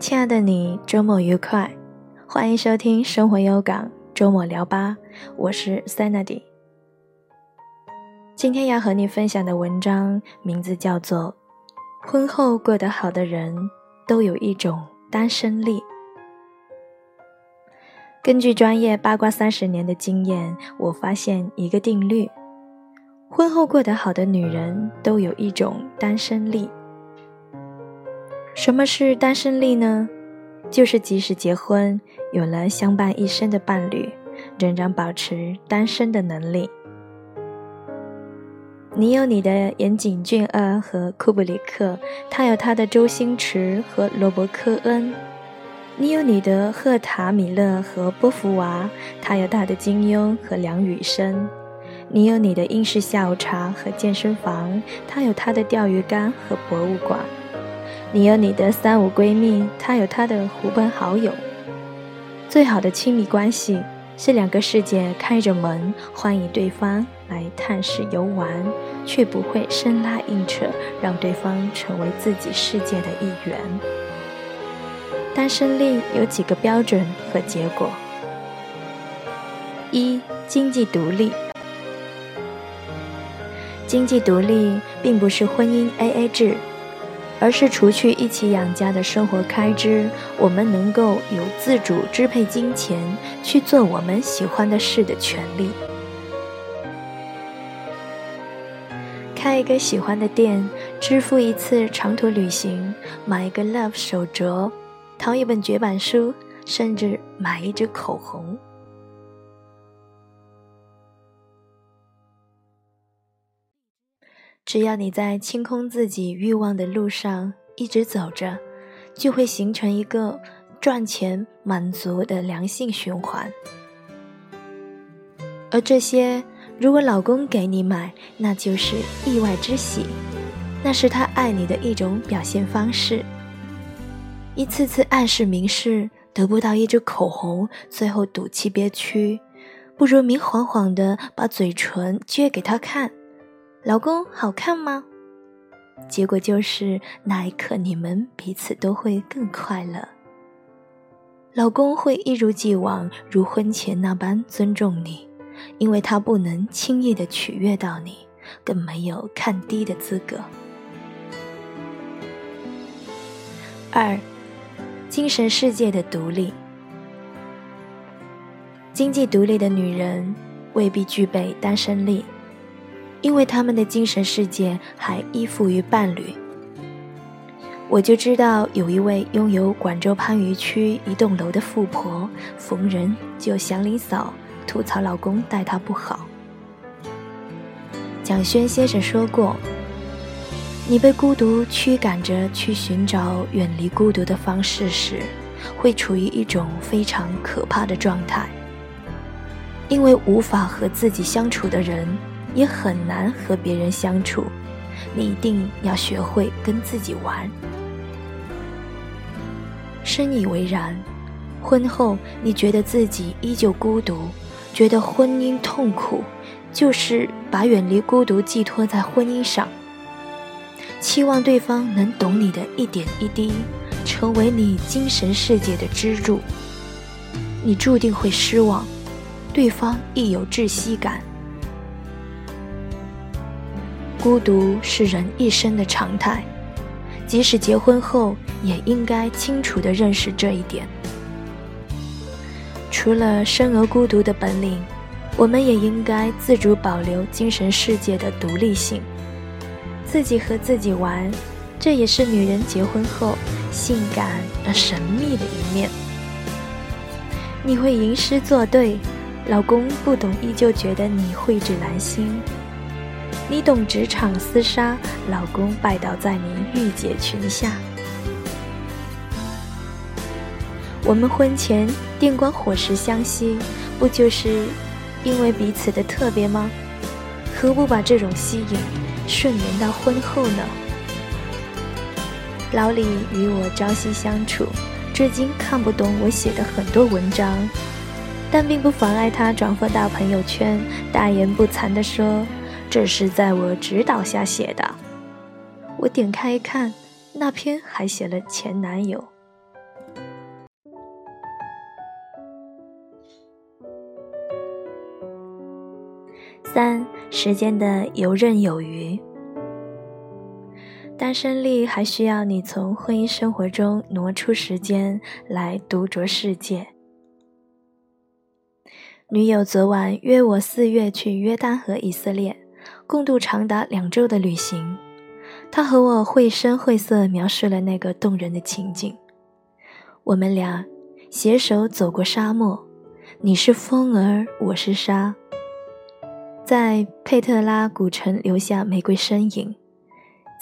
亲爱的你，周末愉快！欢迎收听生活有港周末聊吧，我是 Sandy。今天要和你分享的文章名字叫做《婚后过得好的人都有一种单身力》。根据专业八卦三十年的经验，我发现一个定律：婚后过得好的女人都有一种单身力。什么是单身力呢？就是即使结婚，有了相伴一生的伴侣，仍然保持单身的能力。你有你的岩井俊二和库布里克，他有他的周星驰和罗伯·科恩。你有你的赫塔米勒和波伏娃，他有他的金庸和梁羽生；你有你的英式下午茶和健身房，他有他的钓鱼竿和博物馆；你有你的三五闺蜜，他有他的狐朋好友。最好的亲密关系是两个世界开着门，欢迎对方来探视游玩，却不会生拉硬扯，让对方成为自己世界的一员。单身力有几个标准和结果：一、经济独立。经济独立并不是婚姻 AA 制，而是除去一起养家的生活开支，我们能够有自主支配金钱去做我们喜欢的事的权利。开一个喜欢的店，支付一次长途旅行，买一个 Love 手镯。淘一本绝版书，甚至买一支口红。只要你在清空自己欲望的路上一直走着，就会形成一个赚钱满足的良性循环。而这些，如果老公给你买，那就是意外之喜，那是他爱你的一种表现方式。一次次暗示明示得不到一支口红，最后赌气憋屈，不如明晃晃的把嘴唇撅给他看，老公好看吗？结果就是那一刻你们彼此都会更快乐。老公会一如既往如婚前那般尊重你，因为他不能轻易的取悦到你，更没有看低的资格。二。精神世界的独立，经济独立的女人未必具备单身力，因为他们的精神世界还依附于伴侣。我就知道有一位拥有广州番禺区一栋楼的富婆，逢人就祥林嫂吐槽老公待她不好。蒋轩先生说过。你被孤独驱赶着去寻找远离孤独的方式时，会处于一种非常可怕的状态。因为无法和自己相处的人，也很难和别人相处。你一定要学会跟自己玩。深以为然。婚后你觉得自己依旧孤独，觉得婚姻痛苦，就是把远离孤独寄托在婚姻上。期望对方能懂你的一点一滴，成为你精神世界的支柱。你注定会失望，对方亦有窒息感。孤独是人一生的常态，即使结婚后，也应该清楚地认识这一点。除了生而孤独的本领，我们也应该自主保留精神世界的独立性。自己和自己玩，这也是女人结婚后性感而神秘的一面。你会吟诗作对，老公不懂，依旧觉得你蕙质兰心；你懂职场厮杀，老公拜倒在你御姐裙下。我们婚前电光火石相吸，不就是因为彼此的特别吗？何不把这种吸引？顺延到婚后呢？老李与我朝夕相处，至今看不懂我写的很多文章，但并不妨碍他转发到朋友圈，大言不惭地说：“这是在我指导下写的。我点开一看，那篇还写了前男友。三时间的游刃有余，单身力还需要你从婚姻生活中挪出时间来独酌世界。女友昨晚约我四月去约旦和以色列。共度长达两周的旅行。他和我绘声绘色描述了那个动人的情景。我们俩携手走过沙漠，你是风儿，我是沙，在佩特拉古城留下玫瑰身影。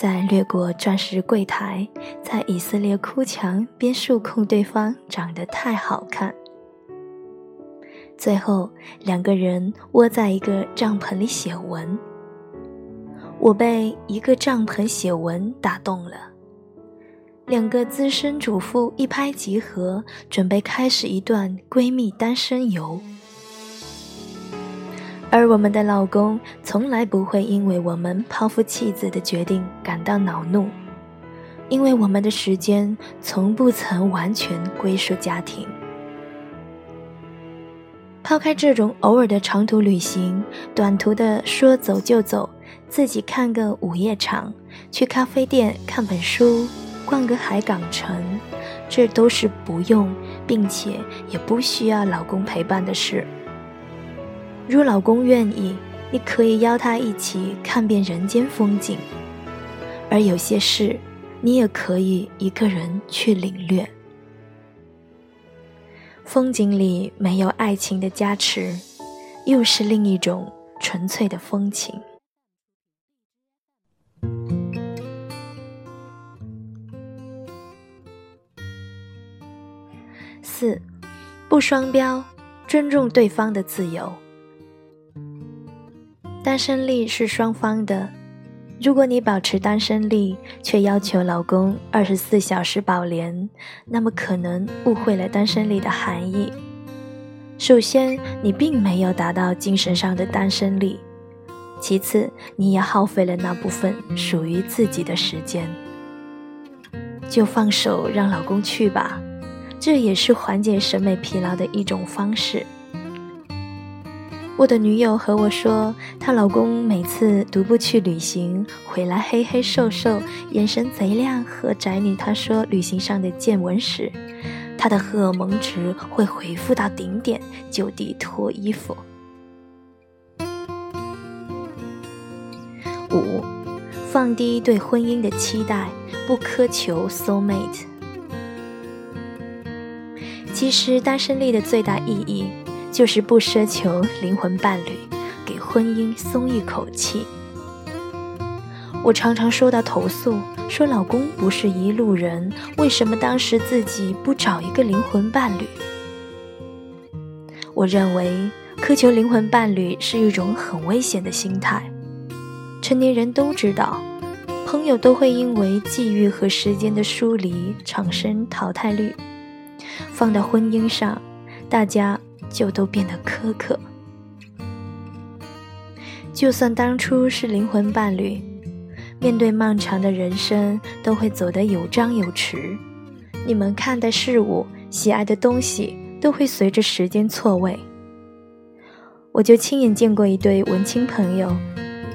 在掠过钻石柜台，在以色列哭墙边数控对方长得太好看。最后两个人窝在一个帐篷里写文，我被一个帐篷写文打动了。两个资深主妇一拍即合，准备开始一段闺蜜单身游。而我们的老公从来不会因为我们抛夫弃子的决定感到恼怒，因为我们的时间从不曾完全归属家庭。抛开这种偶尔的长途旅行，短途的说走就走，自己看个午夜场，去咖啡店看本书，逛个海港城，这都是不用，并且也不需要老公陪伴的事。如老公愿意，你可以邀他一起看遍人间风景；而有些事，你也可以一个人去领略。风景里没有爱情的加持，又是另一种纯粹的风情。四，不双标，尊重对方的自由。单身力是双方的，如果你保持单身力，却要求老公二十四小时保廉，那么可能误会了单身力的含义。首先，你并没有达到精神上的单身力；其次，你也耗费了那部分属于自己的时间。就放手让老公去吧，这也是缓解审美疲劳的一种方式。我的女友和我说，她老公每次独步去旅行回来，黑黑瘦瘦，眼神贼亮，和宅女她说旅行上的见闻时，她的荷尔蒙值会回复到顶点，就地脱衣服。五，放低对婚姻的期待，不苛求 soul mate。其实单身力的最大意义。就是不奢求灵魂伴侣，给婚姻松一口气。我常常收到投诉，说老公不是一路人，为什么当时自己不找一个灵魂伴侣？我认为苛求灵魂伴侣是一种很危险的心态。成年人都知道，朋友都会因为际遇和时间的疏离产生淘汰率，放到婚姻上，大家。就都变得苛刻。就算当初是灵魂伴侣，面对漫长的人生，都会走得有张有弛。你们看的事物、喜爱的东西，都会随着时间错位。我就亲眼见过一对文青朋友，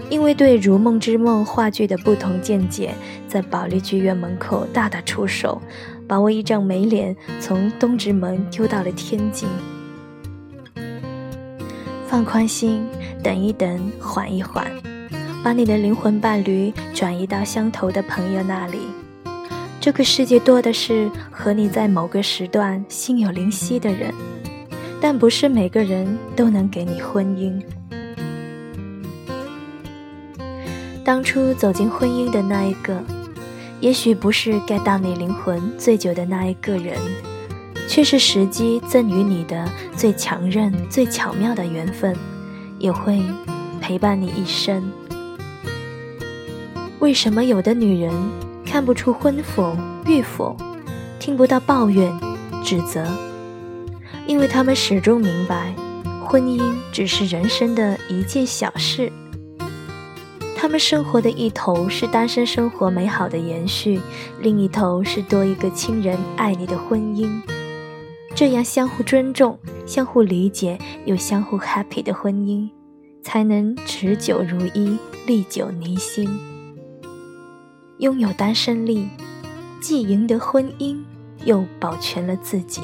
因为对《如梦之梦》话剧的不同见解，在保利剧院门口大打出手，把我一张美脸从东直门丢到了天津。放宽心，等一等，缓一缓，把你的灵魂伴侣转移到相投的朋友那里。这个世界多的是和你在某个时段心有灵犀的人，但不是每个人都能给你婚姻。当初走进婚姻的那一个，也许不是 get 到你灵魂最久的那一个人。却是时机赠予你的最强韧、最巧妙的缘分，也会陪伴你一生。为什么有的女人看不出婚否、育否，听不到抱怨、指责？因为她们始终明白，婚姻只是人生的一件小事。他们生活的一头是单身生活美好的延续，另一头是多一个亲人爱你的婚姻。这样相互尊重、相互理解又相互 happy 的婚姻，才能持久如一，历久弥新。拥有单身力，既赢得婚姻，又保全了自己。